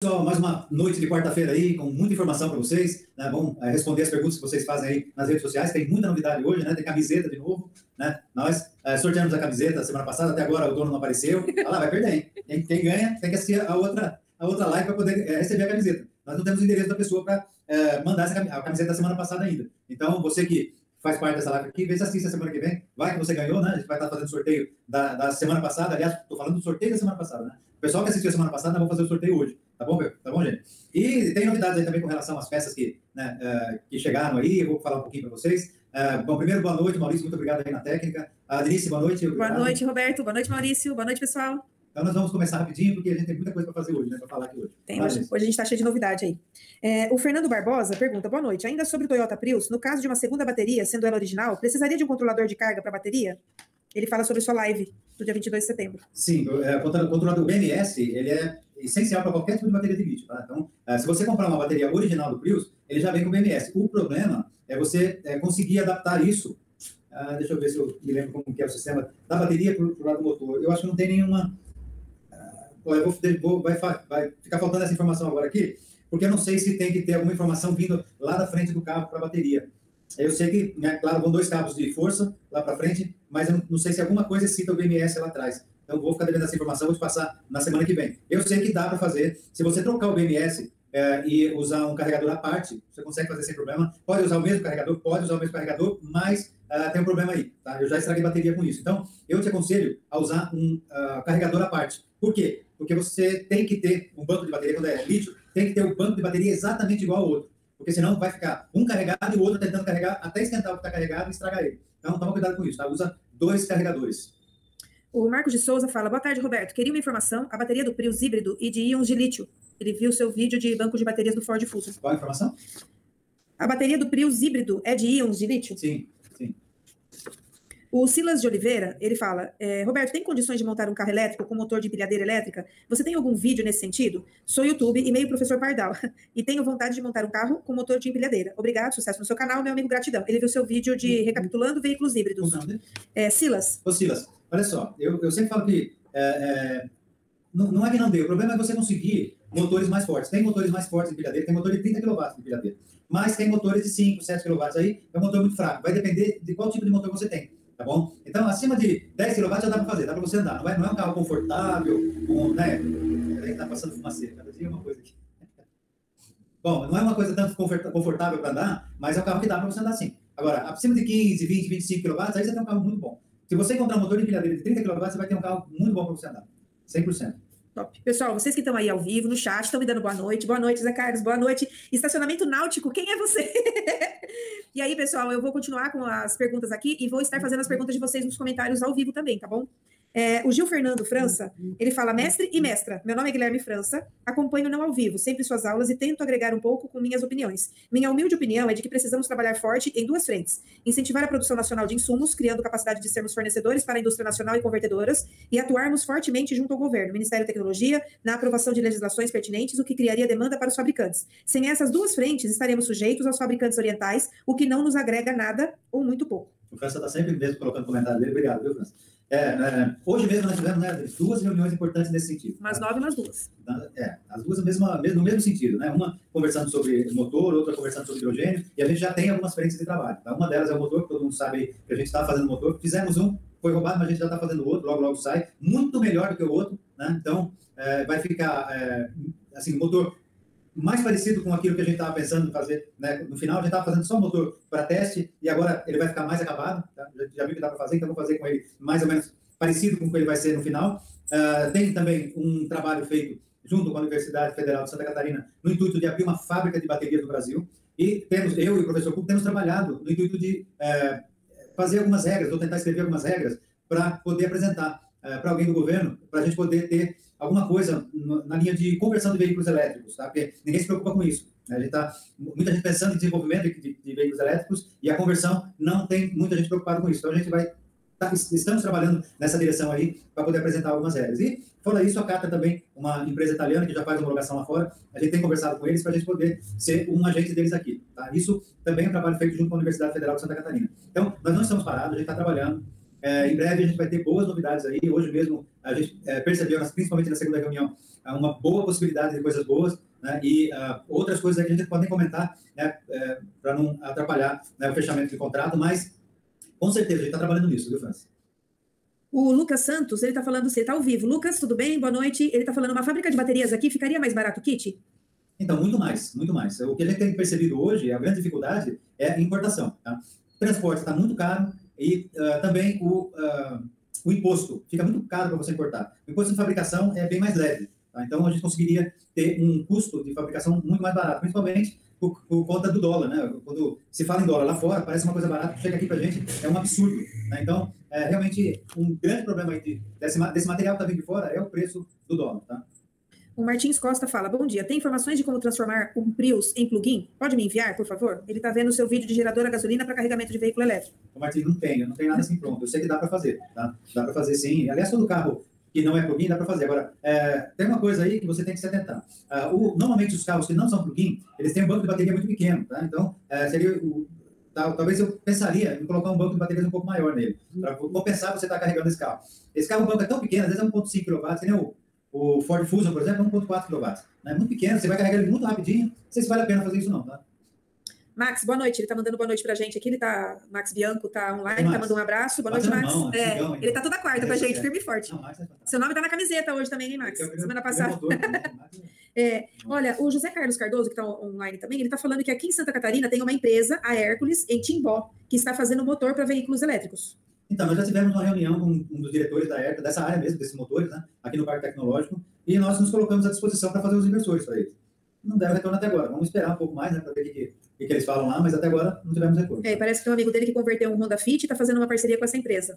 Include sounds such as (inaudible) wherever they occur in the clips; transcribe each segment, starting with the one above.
Pessoal, mais uma noite de quarta-feira aí, com muita informação para vocês. Né? Vamos é, responder as perguntas que vocês fazem aí nas redes sociais. Tem muita novidade hoje, né? Tem camiseta de novo, né? Nós é, sorteamos a camiseta semana passada, até agora o dono não apareceu. Olha lá, vai perder, hein? Quem, quem ganha tem que assistir a outra, a outra live para poder é, receber a camiseta. Nós não temos o endereço da pessoa para é, mandar essa, a camiseta da semana passada ainda. Então, você que faz parte dessa live aqui, vê se assiste a semana que vem. Vai que você ganhou, né? A gente vai estar fazendo sorteio da, da semana passada. Aliás, estou falando do sorteio da semana passada, né? O pessoal que assistiu a semana passada, vamos fazer o sorteio hoje. Tá bom, Tá bom, gente? E tem novidades aí também com relação às peças que, né, uh, que chegaram aí. Eu vou falar um pouquinho para vocês. Uh, bom, primeiro, boa noite, Maurício. Muito obrigado aí na técnica. A boa noite. Obrigado. Boa noite, Roberto. Boa noite, Maurício. Boa noite, pessoal. Então, nós vamos começar rapidinho, porque a gente tem muita coisa para fazer hoje, né? Para falar aqui hoje. Tem, hoje, hoje a gente está cheio de novidade aí. É, o Fernando Barbosa pergunta: boa noite. Ainda sobre o Toyota Prius, no caso de uma segunda bateria, sendo ela original, precisaria de um controlador de carga para a bateria? Ele fala sobre sua live do dia 22 de setembro. Sim, é, o controlador BMS, ele é essencial para qualquer tipo de bateria de lítio. Tá? Então, é, se você comprar uma bateria original do Prius, ele já vem com BMS. O problema é você é, conseguir adaptar isso. Ah, deixa eu ver se eu me lembro como que é o sistema da bateria para o lado do motor. Eu acho que não tem nenhuma eu vou, vai, vai ficar faltando essa informação agora aqui, porque eu não sei se tem que ter alguma informação vindo lá da frente do carro para a bateria. Eu sei que, né, claro, vão dois cabos de força lá para frente, mas eu não, sei se alguma coisa cita o BMS lá atrás. Então, vou ficar devendo essa informação, vou te passar na semana que vem. Eu sei que dá para fazer. Se você trocar o BMS é, e usar um carregador à parte, você consegue fazer sem problema. Pode usar o mesmo carregador, pode usar o mesmo carregador, mas uh, tem um problema aí. Tá? Eu já estraguei bateria com isso. Então, eu te aconselho a usar um uh, carregador à parte. Por quê? Porque você tem que ter um banco de bateria, quando é lítio, tem que ter um banco de bateria exatamente igual ao outro. Porque senão vai ficar um carregado e o outro tentando carregar até esquentar o que está carregado e estragar ele. Então, toma cuidado com isso. Tá? Usa dois carregadores. O Marcos de Souza fala: Boa tarde, Roberto. Queria uma informação: a bateria do Prius híbrido e de íons de lítio. Ele viu seu vídeo de banco de baterias do Ford Fusion. Qual a informação? A bateria do Prius híbrido é de íons de lítio? Sim. O Silas de Oliveira, ele fala, é, Roberto, tem condições de montar um carro elétrico com motor de empilhadeira elétrica? Você tem algum vídeo nesse sentido? Sou YouTube e meio professor Pardal. (laughs) e tenho vontade de montar um carro com motor de empilhadeira. Obrigado, sucesso no seu canal, meu amigo, gratidão. Ele viu seu vídeo de recapitulando veículos híbridos. É, Silas. Ô, Silas, olha só, eu, eu sempre falo que é, é, não, não, é que não deu, o problema é você conseguir motores mais fortes. Tem motores mais fortes de empilhadeira, tem motor de 30 kW de empilhadeira. Mas tem motores de 5, 7 kW aí, é um motor muito fraco. Vai depender de qual tipo de motor você tem tá bom? Então, acima de 10 kW já dá para fazer, dá para você andar. Não é, não é um carro confortável, com, né? Peraí, tá passando fumaça, cada dia é uma coisa aqui. (laughs) Bom, não é uma coisa tanto confortável para andar, mas é um carro que dá para você andar sim. Agora, acima de 15, 20, 25 kW, aí você tem um carro muito bom. Se você encontrar um motor de empilhadeira de 30 kW, você vai ter um carro muito bom para você andar. 100%. Top. Pessoal, vocês que estão aí ao vivo, no chat, estão me dando boa noite. Boa noite, Zé Carlos. Boa noite. Estacionamento náutico, quem é você? (laughs) e aí, pessoal, eu vou continuar com as perguntas aqui e vou estar fazendo as perguntas de vocês nos comentários ao vivo também, tá bom? É, o Gil Fernando França, ele fala mestre e mestra. Meu nome é Guilherme França, acompanho não ao vivo, sempre suas aulas e tento agregar um pouco com minhas opiniões. Minha humilde opinião é de que precisamos trabalhar forte em duas frentes: incentivar a produção nacional de insumos, criando capacidade de sermos fornecedores para a indústria nacional e convertedoras, e atuarmos fortemente junto ao governo, Ministério da Tecnologia, na aprovação de legislações pertinentes, o que criaria demanda para os fabricantes. Sem essas duas frentes, estaremos sujeitos aos fabricantes orientais, o que não nos agrega nada ou muito pouco. O França está sempre mesmo colocando comentário dele. Obrigado, viu, França? É, é, hoje mesmo nós tivemos né, duas reuniões importantes nesse sentido. Umas nove nas duas. É, as duas mesma, no mesmo sentido, né? Uma conversando sobre motor, outra conversando sobre hidrogênio, e a gente já tem algumas frentes de trabalho. Tá? Uma delas é o motor, que todo mundo sabe que a gente está fazendo motor. Fizemos um, foi roubado, mas a gente já está fazendo outro, logo, logo sai. Muito melhor do que o outro, né? Então, é, vai ficar, é, assim, o motor mais parecido com aquilo que a gente estava pensando em fazer. Né? No final, a gente estava fazendo só motor para teste e agora ele vai ficar mais acabado. Tá? Já, já viu que dá para fazer, então vou fazer com ele mais ou menos parecido com o que ele vai ser no final. Uh, tem também um trabalho feito junto com a Universidade Federal de Santa Catarina no intuito de abrir uma fábrica de baterias no Brasil. E temos, eu e o professor Cuco temos trabalhado no intuito de uh, fazer algumas regras, ou tentar escrever algumas regras para poder apresentar uh, para alguém do governo, para a gente poder ter alguma coisa na linha de conversão de veículos elétricos, tá? porque ninguém se preocupa com isso. Né? A gente tá, muita gente pensando em desenvolvimento de, de, de, veículos elétricos e a conversão não tem muita gente preocupada com isso. Então a gente vai tá, estamos trabalhando nessa direção aí para poder apresentar algumas regras. E fora isso, a Cata também, uma empresa italiana que já faz homologação lá fora, a gente tem conversado com eles para a gente poder ser um agente deles aqui. Tá? Isso também é um trabalho feito junto com a Universidade Federal de Santa Catarina. Então, nós não estamos parados, a gente está trabalhando é, em breve a gente vai ter boas novidades aí. Hoje mesmo a gente é, percebeu, principalmente na segunda reunião, uma boa possibilidade de coisas boas né, e uh, outras coisas que a gente pode comentar né, é, para não atrapalhar né, o fechamento de contrato, mas com certeza a gente está trabalhando nisso, viu, Francis? O Lucas Santos, ele está falando, você está ao vivo. Lucas, tudo bem? Boa noite. Ele está falando, uma fábrica de baterias aqui ficaria mais barato o kit? Então, muito mais, muito mais. O que a gente tem percebido hoje, a grande dificuldade é a importação. Tá? O transporte está muito caro e uh, também o, uh, o imposto fica muito caro para você importar. O imposto de fabricação é bem mais leve. Tá? Então, a gente conseguiria ter um custo de fabricação muito mais barato, principalmente por, por, conta do dólar, né? Quando se fala em dólar lá fora, parece uma coisa barata, chega aqui para a gente, é um absurdo. Né? Então, é, realmente, um grande problema aí desse, desse material que está vindo de fora é o preço do dólar, tá? O Martins Costa fala: Bom dia, tem informações de como transformar um Prius em plug-in? Pode me enviar, por favor? Ele está vendo o seu vídeo de gerador a gasolina para carregamento de veículo elétrico. O Martins, não tenho, não tem nada assim pronto. Eu sei que dá para fazer, tá? Dá para fazer sim. Aliás, todo carro que não é plug-in dá para fazer. Agora, é, tem uma coisa aí que você tem que se atentar. Uh, o, normalmente, os carros que não são plug-in, eles têm um banco de bateria muito pequeno, tá? Então, é, seria o, talvez eu pensaria em colocar um banco de baterias um pouco maior nele, para compensar você estar tá carregando esse carro. Esse carro, o banco é tão pequeno, às vezes é 1.5 kW, que nem o o Ford Fusion, por exemplo, é 1.4 kW. É muito pequeno, você vai carregar ele muito rapidinho. Não sei se vale a pena fazer isso não, tá? Max, boa noite. Ele está mandando boa noite para a gente aqui. Ele tá, Max Bianco está online, está mandando um abraço. Boa noite, Max. Mão, é, ele está toda quarta para a gente, é. firme e forte. Não, Seu nome está na camiseta hoje também, hein, Max? Semana passada. é, olha, o José Carlos Cardoso, que está online também, ele está falando que aqui em Santa Catarina tem uma empresa, a Hércules, em Timbó, que está fazendo motor para veículos elétricos. Então, nós já tivemos uma reunião com um dos diretores da ERCA, dessa área mesmo, desses motores, né, aqui no Parque Tecnológico, e nós nos colocamos à disposição para fazer os inversores para eles. Não deram retorno até agora. Vamos esperar um pouco mais né, para ver o que, que, que, eles falam lá, mas até agora não tivemos retorno. É, parece que tem um amigo dele que converteu um Honda Fit e está fazendo uma parceria com essa empresa.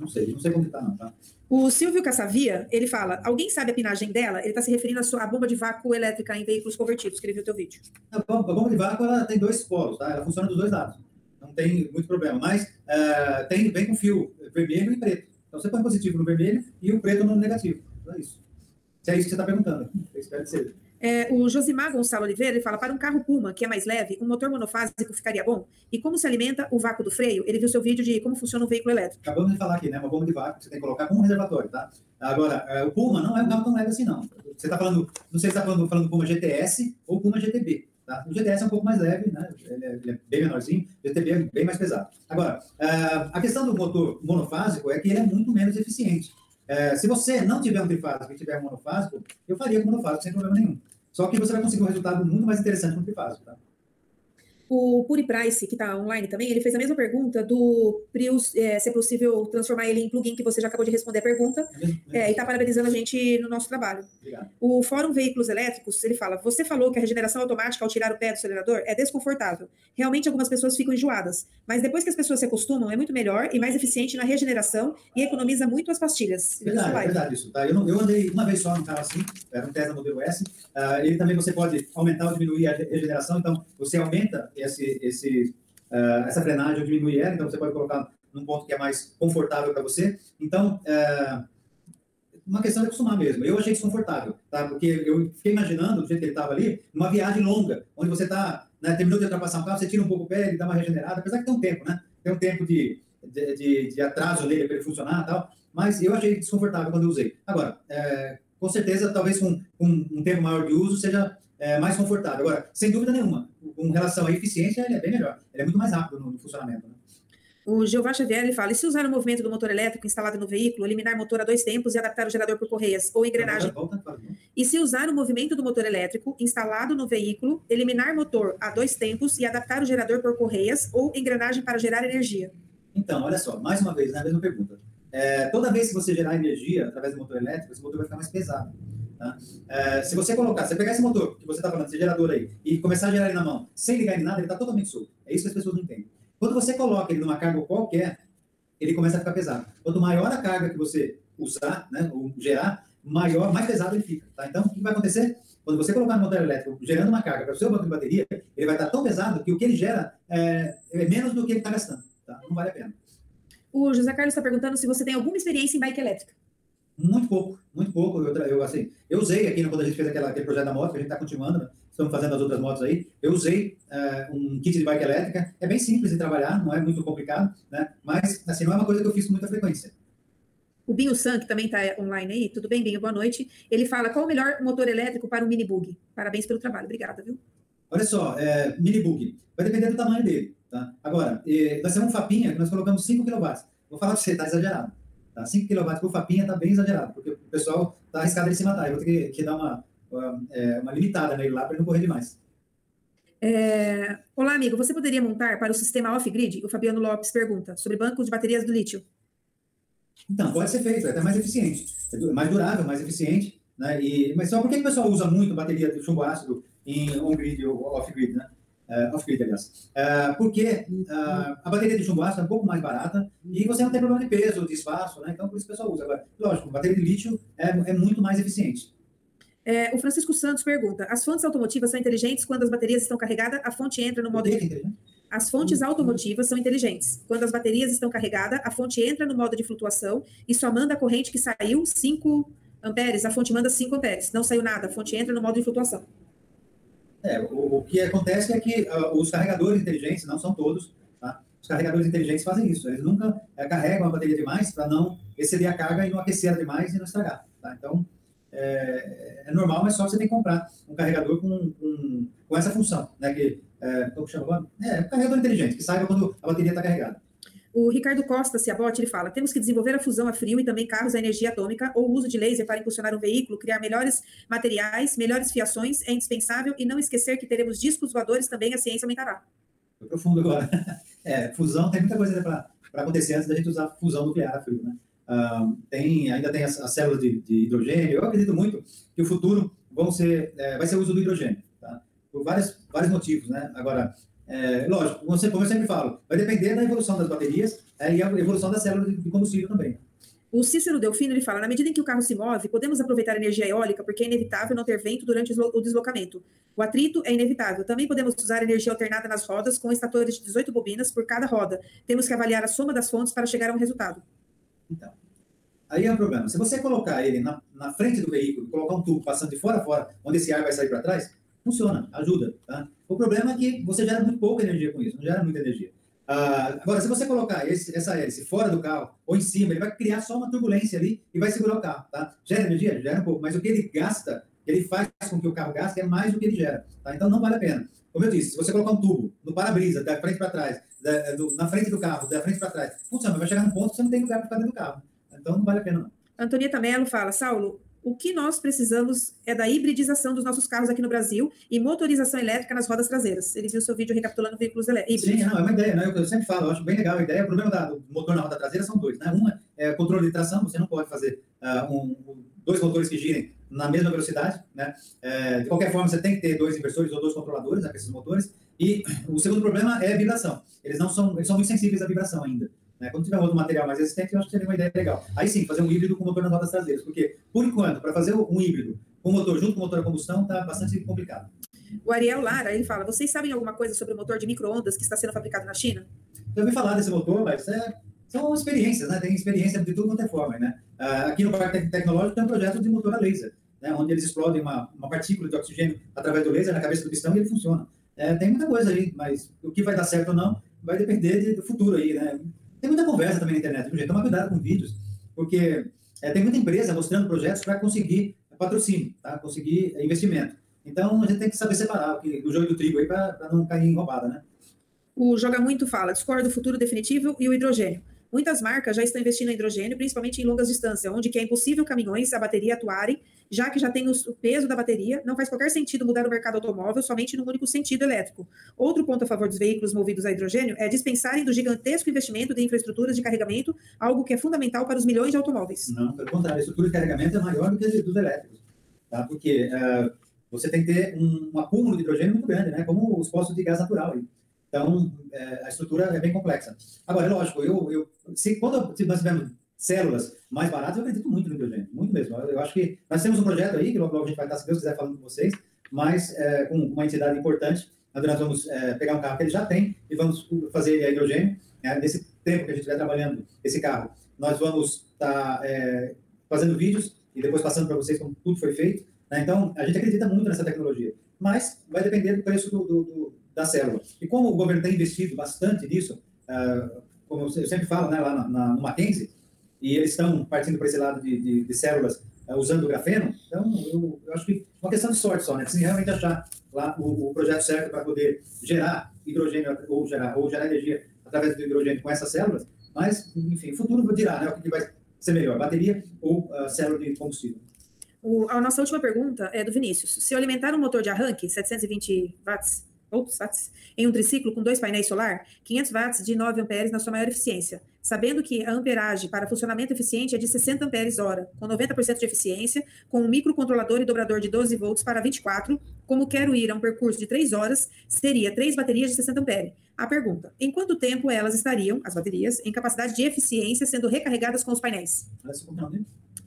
Não sei, não sei como está, não, tá? O Silvio Cassavia, ele fala, alguém sabe a pinagem dela? Ele está se referindo à sua bomba de vácuo elétrica em veículos convertidos, que ele viu o teu vídeo. A bomba, a bomba de vácuo ela tem dois polos, tá? Ela funciona dos dois lados não tem muito problema. Mas uh, tem, vem com fio vermelho e preto. Então você põe positivo no vermelho e o preto no negativo. Então é isso. Se é isso que você está perguntando, eu espero que seja. É, o Josimar Gonçalo Oliveira ele fala: para um carro Puma, que é mais leve, um motor monofásico ficaria bom? E como se alimenta o vácuo do freio? Ele viu seu vídeo de como funciona um veículo elétrico. Acabamos de falar aqui, né? Uma bomba de vácuo que você tem que colocar como um reservatório, tá? Agora, é, o Puma não é um carro tão leve assim, não. Você está falando, não sei se está falando, falando do Puma GTS ou Puma GTB. Tá? O GTS é um pouco mais leve, né? ele, é, ele é bem menorzinho, o GTB é bem mais pesado. Agora, uh, a questão do motor monofásico é que ele é muito menos eficiente. Uh, se você não tiver um trifásico e tiver um monofásico, eu faria com monofásico sem problema nenhum. Só que você vai conseguir um resultado muito mais interessante com o trifásico. Tá? O Puri Price, que está online também, ele fez a mesma pergunta do Prius, é, se é possível transformar ele em plugin, que você já acabou de responder a pergunta, é, e está parabenizando a gente no nosso trabalho. Obrigado. O Fórum Veículos Elétricos, ele fala, você falou que a regeneração automática ao tirar o pé do acelerador é desconfortável. Realmente algumas pessoas ficam enjoadas, mas depois que as pessoas se acostumam, é muito melhor e mais eficiente na regeneração e economiza muito as pastilhas. Verdade, é verdade isso. Tá? Eu, não, eu, andei uma vez só no carro assim, era um Tesla modelo S, uh, ele também você pode aumentar ou diminuir a regeneração, então você aumenta esse, esse, uh, essa frenagem ou diminuir ela, então você pode colocar num ponto que é mais confortável para você. Então, uh, uma questão de acostumar mesmo. Eu achei desconfortável, tá? Porque eu fiquei imaginando, do jeito que ele estava ali, uma viagem longa, onde você está, né, terminou de ultrapassar um carro, você tira um pouco o pé, ele dá uma regenerada, apesar que tem um tempo, né? Tem um tempo de, de, de, de atraso nele para ele funcionar e tal, mas eu achei desconfortável quando eu usei. Agora, é, com certeza, talvez com, com um tempo maior de uso seja é, mais confortável. Agora, sem dúvida nenhuma, com relação à eficiência, ele é bem melhor. Ele é muito mais rápido no, no funcionamento. Né? O Jeová Xavier ele fala: e se usar o movimento do motor elétrico instalado no veículo, eliminar motor a dois tempos e adaptar o gerador por correias ou engrenagem? E se usar o movimento do motor elétrico instalado no veículo, eliminar motor a dois tempos e adaptar o gerador por correias ou engrenagem para gerar energia? Então, olha só, mais uma vez, na mesma pergunta. É, toda vez que você gerar energia através do motor elétrico, esse motor vai ficar mais pesado. Tá? É, se você colocar, você pegar esse motor que você está falando, esse gerador aí, e começar a gerar ele na mão, sem ligar em nada, ele está totalmente solto. É isso que as pessoas não entendem. Quando você coloca ele numa carga qualquer, ele começa a ficar pesado. Quanto maior a carga que você usar, né, ou gerar, maior, mais pesado ele fica. Tá? Então, o que vai acontecer? Quando você colocar no motor elétrico gerando uma carga para o seu banco de bateria, ele vai estar tão pesado que o que ele gera é, é menos do que ele está gastando. Tá? Não vale a pena. O José Carlos está perguntando se você tem alguma experiência em bike elétrica. Muito pouco, muito pouco. Eu, eu, assim, eu usei aqui né, quando a gente fez aquela, aquele projeto da moto, que a gente está continuando, né? estamos fazendo as outras motos aí. Eu usei uh, um kit de bike elétrica, é bem simples de trabalhar, não é muito complicado, né? Mas, assim, não é uma coisa que eu fiz com muita frequência. O Binho San, que também está online aí, tudo bem, Binho? Boa noite. Ele fala, qual o melhor motor elétrico para um mini bug? Parabéns pelo trabalho, obrigada, viu? Olha só, é, mini bug, vai depender do tamanho dele, tá? Agora, é, vai ser um Fapinha que nós colocamos 5 kW. Vou falar para você, está exagerado. Tá? 5 kW por Fapinha está bem exagerado, porque o pessoal está arriscado de se matar. Eu vou ter que, que dar uma, uma, é, uma limitada nele lá para ele não correr demais. É... Olá, amigo. Você poderia montar para o sistema off-grid? O Fabiano Lopes pergunta sobre bancos de baterias do lítio. Então, pode ser feito, é até mais eficiente. É mais durável, mais eficiente. Né? E, mas só por que o pessoal usa muito bateria de chumbo ácido em on-grid ou off-grid? Né? Uh, aliás. Uh, porque uh, a bateria de chumbo ácido é um pouco mais barata e você não tem problema de peso, de espaço, né? então por isso o pessoal usa. Agora, lógico, bateria de lítio é, é muito mais eficiente. É, o Francisco Santos pergunta: as fontes automotivas são inteligentes quando as baterias estão carregadas? A fonte entra no modo. De... As fontes automotivas são inteligentes. Quando as baterias estão carregadas, a fonte entra no modo de flutuação e só manda a corrente que saiu 5 amperes, a fonte manda 5 amperes. Não saiu nada, a fonte entra no modo de flutuação. É, o, o que acontece é que uh, os carregadores inteligentes, não são todos, tá? os carregadores inteligentes fazem isso. Eles nunca uh, carregam a bateria demais para não exceder a carga e não aquecer ela demais e não estragar. Tá? Então, é, é, normal, mas só você tem que comprar um carregador com, com, essa função, né? Que, é, como chama agora? É, um carregador inteligente, que saiba quando a bateria está carregada. O Ricardo Costa Ciabotti, ele fala, temos que desenvolver a fusão a frio e também carros a energia atômica ou o uso de laser para impulsionar um veículo, criar melhores materiais, melhores fiações, é indispensável e não esquecer que teremos discos voadores também, a ciência aumentará. Foi profundo agora. (laughs) É, fusão, tem muita coisa para acontecer antes da gente usar fusão nuclear a frio, né? Uh, tem, ainda tem as, as células de, de, hidrogênio. Eu acredito muito que o futuro vão ser, é, vai ser o uso do hidrogênio, tá? por vários, vários motivos. Né? Agora, é, lógico, como, eu sempre falo, vai depender da evolução das baterias é, e a evolução das células de, combustível também. O Cícero Delfino ele fala: na medida em que o carro se move, podemos aproveitar a energia eólica porque é inevitável não ter vento durante o deslocamento. O atrito é inevitável. Também podemos usar energia alternada nas rodas com estatores de 18 bobinas por cada roda. Temos que avaliar a soma das fontes para chegar a um resultado. Então, aí é o um problema. Se você colocar ele na, na frente do veículo, colocar um tubo passando de fora a fora, onde esse ar vai sair para trás, funciona, ajuda. Tá? O problema é que você gera muito pouca energia com isso, não gera muita energia. Ah, agora, se você colocar esse, essa hélice fora do carro ou em cima, ele vai criar só uma turbulência ali e vai segurar o carro. Tá? Gera energia? Gera um pouco, mas o que ele gasta, ele faz com que o carro gaste, é mais do que ele gera. Tá? Então, não vale a pena. Como eu disse, se você colocar um tubo no para-brisa, da frente para trás, da, do, na frente do carro, da frente para trás, funciona, vai chegar num ponto que você não tem lugar para ficar dentro do carro. Então não vale a pena. Antonieta Mello fala, Saulo, o que nós precisamos é da hibridização dos nossos carros aqui no Brasil e motorização elétrica nas rodas traseiras. Ele viu seu vídeo recapitulando veículos híbridos. Sim, não, é uma ideia, né? Eu sempre falo, eu acho bem legal a ideia. O problema do motor na roda traseira são dois, né? Uma é controle de tração, você não pode fazer uh, um, dois motores que girem na mesma velocidade, né? É, de qualquer forma, você tem que ter dois inversores ou dois controladores, né, esses motores. E o segundo problema é a vibração. Eles não são, eles são muito sensíveis à vibração ainda. Né? Quando tiver outro material mais resistente, eu acho que seria uma ideia legal. Aí sim, fazer um híbrido com motor nas rodas traseiras, porque, por enquanto, para fazer um híbrido com motor junto com motor a combustão, está bastante complicado. O Ariel Lara, ele fala, vocês sabem alguma coisa sobre o motor de micro-ondas que está sendo fabricado na China? Eu ouvi falar desse motor, mas é, são experiências, né? Tem experiência de tudo quanto é forma, né? Uh, aqui no Parque Tecnológico tem um projeto de motor a laser, né? Onde eles explodem uma, uma partícula de oxigênio através do laser na cabeça do pistão e ele funciona. É, tem muita coisa aí, mas o que vai dar certo ou não vai depender de, do futuro aí, né? Tem muita conversa também na internet, viu, gente? Toma cuidado com vídeos, porque é, tem muita empresa mostrando projetos para conseguir patrocínio, tá? conseguir investimento. Então, a gente tem que saber separar o, o joio do trigo aí para não cair em roubada, né? O Joga Muito fala, discordo do futuro definitivo e o hidrogênio. Muitas marcas já estão investindo em hidrogênio, principalmente em longas distâncias, onde é impossível caminhões a bateria atuarem, já que já tem o peso da bateria, não faz qualquer sentido mudar o mercado automóvel somente no único sentido elétrico. Outro ponto a favor dos veículos movidos a hidrogênio é dispensarem do gigantesco investimento de infraestruturas de carregamento, algo que é fundamental para os milhões de automóveis. Não, pelo contrário, a estrutura de carregamento é maior do que a dos elétricos, tá? porque uh, você tem que ter um, um, acúmulo de hidrogênio muito grande, né? como os postos de gás natural. Aí. Então, é, a estrutura é bem complexa. Agora, é lógico, eu, eu, se, quando nós tivermos células mais baratas, eu acredito muito no hidrogênio, muito mesmo. Eu, acho que nós temos um projeto aí, que logo, logo a gente vai estar, se Deus quiser, falando com vocês, mas é, com uma entidade importante, nós vamos é, pegar um carro que ele já tem e vamos fazer ele a hidrogênio. É, nesse tempo que a gente estiver trabalhando esse carro, nós vamos estar tá, é, fazendo vídeos e depois passando para vocês como tudo foi feito, Né? Então, a gente acredita muito nessa tecnologia, mas vai depender do preço do, do, do, da célula. E como o governo tem investido bastante nisso, uh, como eu sempre falo né, lá na, na, no Mackenzie, e eles estão partindo para esse lado de, de, de células uh, usando o grafeno, então eu, eu, acho que uma questão de sorte só, né? Precisa realmente achar lá o, o projeto certo para poder gerar hidrogênio ou gerar, ou gerar energia através do hidrogênio com essas células, mas, enfim, o futuro dirá né, o que vai ser melhor, bateria ou uh, célula de combustível. O, a nossa última pergunta é do Vinícius. Se eu alimentar um motor de arranque, 720 watts, Ops, watts, em um triciclo com dois painéis solar, 500 watts de 9 amperes na sua maior eficiência, sabendo que a amperagem para funcionamento eficiente é de 60 amperes hora, com 90% de eficiência, com um microcontrolador e dobrador de 12 volts para 24, como quero ir a um percurso de 3 horas, teria três baterias de 60 amperes. A pergunta, em quanto tempo elas estariam, as baterias, em capacidade de eficiência sendo recarregadas com os painéis?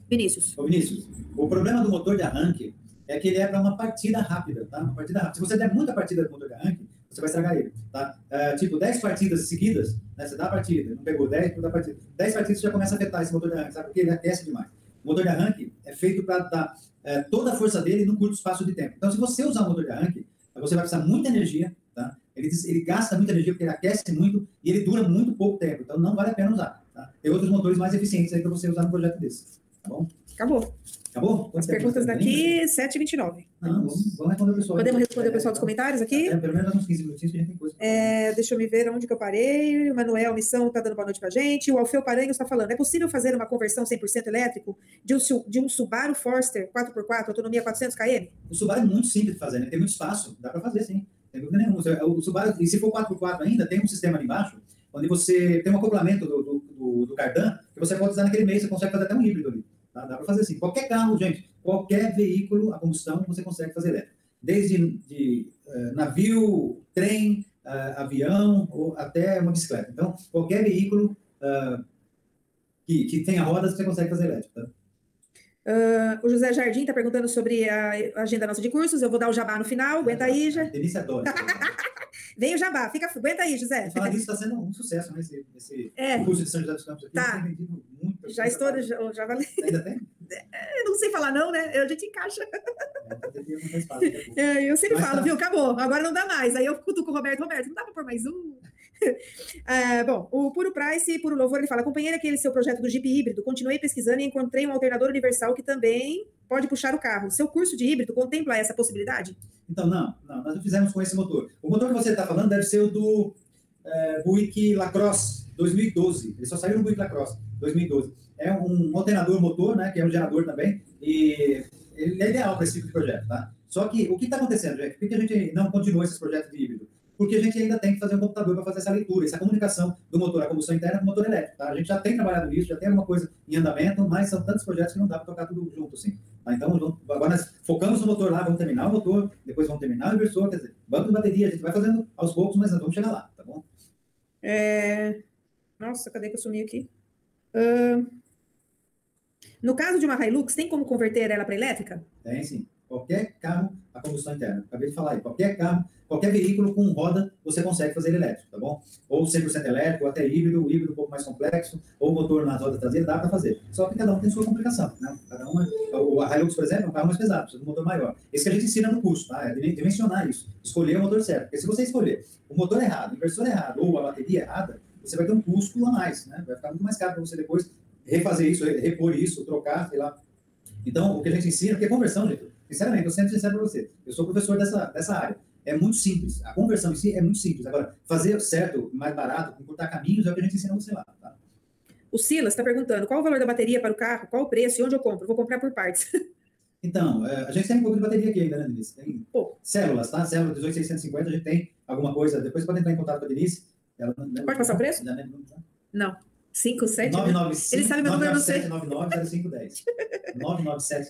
Vinícius. Ô, Vinícius, o problema do motor de arranque é que ele é para uma partida rápida, tá? Uma partida rápida. Se você der muita partida motor de arranque, você vai estragar ele, tá? É, tipo, 10 partidas seguidas, né? Você dá a partida, não pegou 10, dá a partida. 10 partidas você já começa a afetar esse motor de arranque, sabe? Porque ele aquece demais. O motor de arranque é feito para dar é, toda a força dele num curto espaço de tempo. Então, se você usar o motor de arranque, você vai precisar muita energia, tá? Ele, ele gasta muita energia porque ele aquece muito e ele dura muito pouco tempo. Então, não vale a pena usar, tá? Tem outros motores mais eficientes aí para você usar no projeto desse, tá bom? Acabou. Acabou? As perguntas daqui, 7h29. Não, vamos, vamos responder o pessoal. Podemos responder o pessoal dos comentários aqui? É, pelo menos uns 15 minutinhos que a gente tem coisa. É, deixa eu me ver onde que eu parei. O Manuel Missão está dando boa noite para gente. O Alfeu Paranhos está falando. É possível fazer uma conversão 100% elétrico de um, de um Subaru Forester 4x4, autonomia 400 km? O Subaru é muito simples de fazer, né? Tem muito espaço. Dá para fazer, sim. Tem dúvida nenhuma. O Subaru, e se for 4x4 ainda, tem um sistema ali embaixo, onde você tem um acoplamento do, do, do, do cardan, que você pode usar naquele meio, você consegue fazer até um híbrido ali. Tá? Dá para fazer assim. Qualquer carro, gente, qualquer veículo a combustão você consegue fazer elétrico. Desde de, uh, navio, trem, uh, avião ou até uma bicicleta. Então, qualquer veículo uh, que, que tenha rodas você consegue fazer elétrico. Tá? Uh, o José Jardim está perguntando sobre a agenda nossa de cursos. Eu vou dar o jabá no final. Aguenta aí, já. Delícia adora. (laughs) Vem o jabá. Fica, aguenta aí, José. Falar disso está sendo um sucesso, né? Esse, esse é. curso de São José dos Campos aqui. Tá. Muito, já estou, já, já valeu. Ainda tem? (laughs) É, não sei falar não, né? A gente encaixa. É, (laughs) é, eu sempre Mas falo, tá. viu? Acabou. Agora não dá mais. Aí eu cutuco o Roberto. Roberto, não dá para pôr mais um? (laughs) É, bom, o Puro Price, Puro Louvor, ele fala, acompanhei aquele seu projeto do Jeep híbrido, continuei pesquisando e encontrei um alternador universal que também pode puxar o carro. Seu curso de híbrido contempla essa possibilidade? Então, não, não nós não fizemos com esse motor. O motor que você está falando deve ser o do é, Buick Lacrosse 2012. Ele só saiu no Buick Lacrosse 2012. É um alternador motor, né, que é um gerador também, e ele é ideal para esse tipo de projeto, tá? Só que o que está acontecendo, gente? Por que a gente não continua esses projetos de híbrido? Porque a gente ainda tem que fazer um computador para fazer essa leitura, essa comunicação do motor a combustão interna com o motor elétrico. Tá? A gente já tem trabalhado nisso, já tem alguma coisa em andamento, mas são tantos projetos que não dá para tocar tudo junto. Assim. Tá? Então, agora nós focamos no motor lá, vamos terminar o motor, depois vamos terminar o inversor, quer dizer, banco de bateria, a gente vai fazendo aos poucos, mas nós vamos chegar lá, tá bom? É... Nossa, cadê que eu sumi aqui? Uh... No caso de uma Hilux, tem como converter ela para elétrica? Tem sim. Qualquer carro a combustão interna. Acabei de falar aí. Qualquer carro, qualquer veículo com roda, você consegue fazer elétrico, tá bom? Ou 100% elétrico, ou até híbrido, híbrido um pouco mais complexo, ou motor nas rodas traseiras, dá para fazer. Só que cada um tem sua complicação, né? Cada uma, o Hilux, por exemplo, é um carro mais pesado, precisa de um motor maior. Esse que a gente ensina no curso, tá? É dimensionar isso. Escolher o motor certo. Porque se você escolher o motor errado, o inversor errado, ou a bateria errada, você vai ter um custo a mais, né? Vai ficar muito mais caro para você depois refazer isso, repor isso, trocar, sei lá. Então, o que a gente ensina, porque conversão, gente, Sinceramente, eu sempre sincero para você. Eu sou professor dessa, dessa área. É muito simples. A conversão em si é muito simples. Agora, fazer certo, mais barato, encurtar caminhos, é o que a gente ensina você lá. Tá? O Silas está perguntando qual o valor da bateria para o carro, qual o preço e onde eu compro? Vou comprar por partes. (laughs) Então, é, a gente tem um pouco de bateria aqui ainda, né, Denise? Tem Pô. células, tá? Célula 18650, a gente tem alguma coisa. Depois pode entrar em contato com a Denise. Ela, pode passar o preço? Não. não. 5, 7? 995, Ele sabe meu número, não sei. 997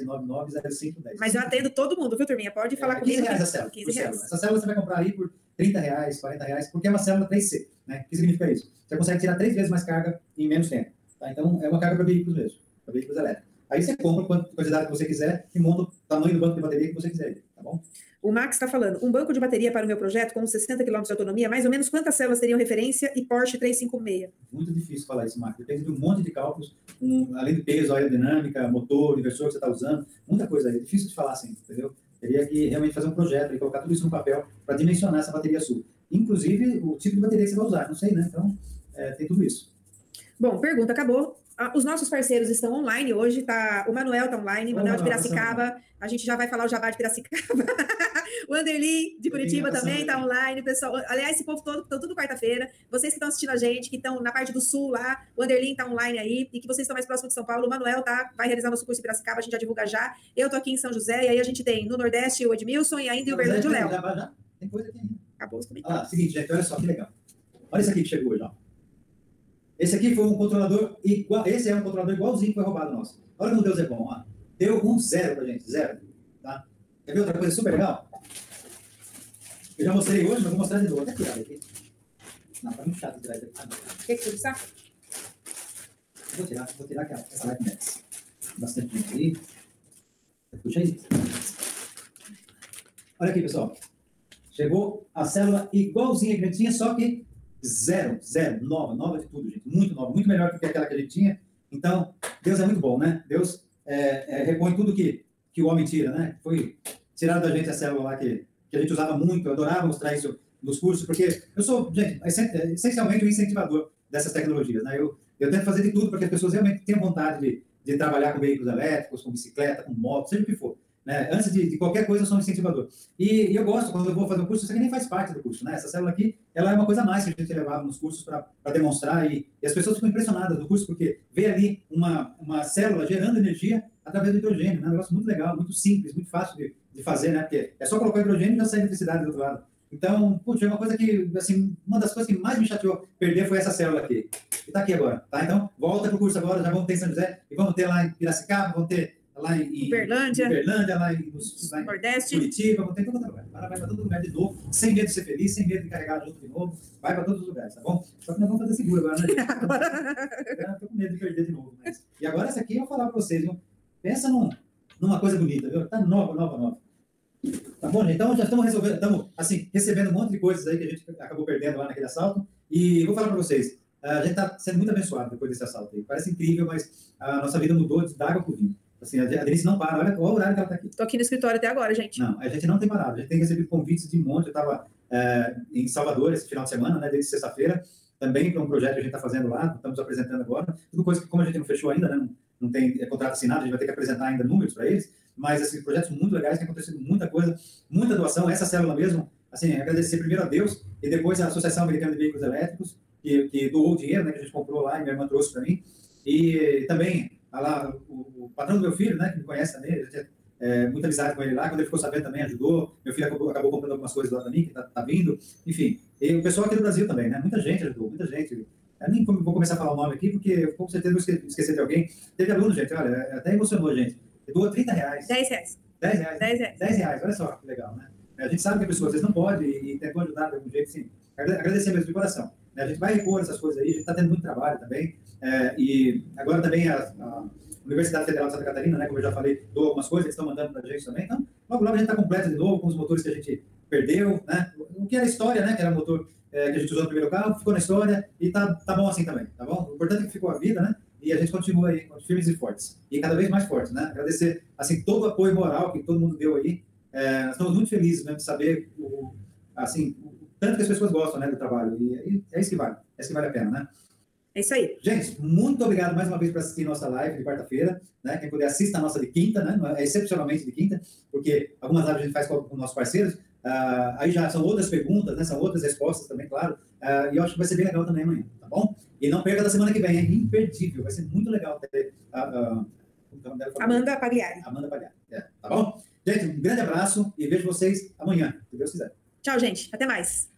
997 Mas eu atendo todo mundo, viu, turminha? Pode falar é, 15 comigo. reais a célula. 15 reais. Essa célula você vai comprar aí por 30 reais, 40 reais, porque é uma célula 3C. Né? O que significa isso? Você consegue tirar três vezes mais carga em menos tempo. Tá? Então, é uma carga para veículos mesmo, para veículos elétricos. Aí você compra a quantidade que você quiser e monta o tamanho do banco de bateria que você quiser. Tá bom? O Max está falando, um banco de bateria para o meu projeto com 60 km de autonomia, mais ou menos quantas células teriam referência e Porsche 356? Muito difícil falar isso, Max. Depende de um monte de cálculos, um, além do peso, aerodinâmica, motor, inversor que você está usando, muita coisa aí. É difícil de falar assim, entendeu? Teria que realmente fazer um projeto e colocar tudo isso no papel para dimensionar essa bateria sua. Inclusive, o tipo de bateria que você vai usar, não sei, né? Então, é, tem tudo isso. Bom, pergunta acabou. Ah, os nossos parceiros estão online hoje, tá? O Manuel está online, o Manuel de Piracicaba. A gente já vai falar o Jabá de Piracicaba. (laughs) o Anderli de Curitiba também está online, pessoal. Aliás, esse povo todo, estão tudo quarta-feira. Vocês que estão assistindo a gente, que estão na parte do sul lá, o Anderli está online aí, e que vocês estão mais próximos de São Paulo, o Manuel tá, vai realizar nosso curso em Piracicaba, a gente já divulga já. Eu tô aqui em São José, e aí a gente tem no Nordeste o Edmilson e ainda o Uberlândia o Léo. Tem coisa aqui ainda. Acabou os comentários. Ah, seguinte, gente, olha só que legal. Olha isso aqui que chegou hoje, ó. Esse aqui foi um controlador igual. Esse é um controlador igualzinho que foi roubado nosso. Olha como Deus é bom, ó. Deu um zero pra gente, zero. Tá? Quer ver outra coisa super legal? Eu já mostrei hoje, mas vou mostrar de novo. Até tirar aqui. Não, tá muito chato tirar isso aqui. Quer que você sabe? Vou tirar, vou tirar aquela, essa Light Max. Bastante gente aí. Puxa aí. Olha aqui, pessoal. Chegou a célula igualzinha que a gente tinha, só que Zero, zero, nova, nova de tudo, gente. Muito nova, muito melhor do que aquela que a gente tinha. Então, Deus é muito bom, né? Deus é, é, repõe tudo que, que o homem tira, né? Foi tirado da gente a célula lá que, que a gente usava muito, eu adorava mostrar isso nos cursos, porque eu sou, gente, essencialmente um incentivador dessas tecnologias, né? Eu, eu tento fazer de tudo para que as pessoas realmente tenham vontade de, de trabalhar com veículos elétricos, com bicicleta, com moto, seja o que for. Né? Antes de, de, qualquer coisa, eu sou um incentivador. E, e, eu gosto, quando eu vou fazer um curso, isso aqui nem faz parte do curso. Né? Essa célula aqui, ela é uma coisa a mais que a gente levava nos cursos para demonstrar. E, e, as pessoas ficam impressionadas no curso, porque vê ali uma, uma célula gerando energia através do hidrogênio. Né? Um negócio muito legal, muito simples, muito fácil de, de fazer, né? porque é só colocar hidrogênio e já sai eletricidade do outro lado. Então, putz, é uma coisa que, assim, uma das coisas que mais me chateou perder foi essa célula aqui. E está aqui agora, tá? Então, volta para o curso agora, já vamos ter em São José, e vamos ter lá em Piracicaba, vamos ter lá em Uberlândia, Uberlândia lá em, lá em Nordeste. Curitiba, vou ter todo lugar. Vai para todo lugar de novo, sem medo de ser feliz, sem medo de carregar junto de novo. Vai para todos os lugares, tá bom? Só que nós vamos fazer seguro agora, né? (laughs) agora tô com medo de perder de novo. Mas... E agora essa aqui eu vou falar para vocês, viu? Pensa num, numa coisa bonita, viu? Tá nova, nova, nova. Tá bom, gente? Então já estamos resolvendo, estamos assim, recebendo um monte de coisas aí que a gente acabou perdendo lá naquele assalto. E vou falar para vocês, a gente está sendo muito abençoado depois desse assalto aí. Parece incrível, mas a nossa vida mudou de água para vinho. Assim, a Denise não para, olha, o horário que ela está aqui. Estou aqui no escritório até agora, gente. Não, a gente não tem parado. A gente tem recebido convites de monte. Eu estava é, em Salvador esse final de semana, né, desde sexta-feira, também para um projeto que a gente está fazendo lá, estamos apresentando agora. Tudo coisa que, como a gente não fechou ainda, né, não, não tem é, contrato assinado, a gente vai ter que apresentar ainda números para eles. Mas, assim, projetos muito legais, tem acontecido muita coisa, muita doação. Essa célula mesmo, assim, agradecer primeiro a Deus e depois a Associação Americana de Veículos Elétricos, que, que doou o dinheiro, né, que a gente comprou lá e minha irmã trouxe para mim. E também lá, o, o, patrão do meu filho, né, que me conhece também, a gente é, muita amizade com ele lá, quando ele ficou sabendo também ajudou, meu filho acabou, acabou comprando algumas coisas lá para mim, que tá, tá, vindo, enfim, e o pessoal aqui do Brasil também, né, muita gente ajudou, muita gente, eu nem vou começar a falar o nome aqui, porque com certeza vou esquecer de alguém, teve aluno, gente, olha, até emocionou, gente, doou 30 reais. 10 reais. 10 reais. 10 reais. 10 reais, olha só que legal, né? A gente sabe que a pessoa às vezes não pode e, e tentou ajudar de algum jeito, sim. Agradecer mesmo de coração. Né? A gente vai repor essas coisas aí, a gente está tendo muito trabalho também. É, e agora também a, a, Universidade Federal de Santa Catarina, né, como eu já falei, doou algumas coisas, eles estão mandando para a gente também. Então, logo, logo a gente está completo de novo com os motores que a gente perdeu, né? O que era história, né? Que era motor é, que a gente usou no primeiro carro, ficou na história e tá, tá bom assim também, tá bom? O importante é que ficou a vida, né? E a gente continua aí, firmes e fortes. E cada vez mais fortes, né? Agradecer, assim, todo o apoio moral que todo mundo deu aí. É, nós estamos muito felizes mesmo de saber o, assim, o tanto que as pessoas gostam, né, do trabalho. E, e é isso que vale, é isso que vale a pena, né? É isso aí. Gente, muito obrigado mais uma vez por assistir nossa live de quarta-feira. Né? Quem puder, assista a nossa de quinta, né? É excepcionalmente de quinta, porque algumas lives a gente faz com, nossos parceiros. Uh, aí já são outras perguntas, né? são outras respostas também, claro. Uh, e eu acho que vai ser bem legal também amanhã, bom? E não perca da semana que vem, é imperdível. Vai ser muito legal ter uh, Amanda Pagliari. Amanda Pagliari, é, tá bom? Gente, um grande abraço e vejo vocês amanhã, se Deus quiser. Tchau, gente. Até mais.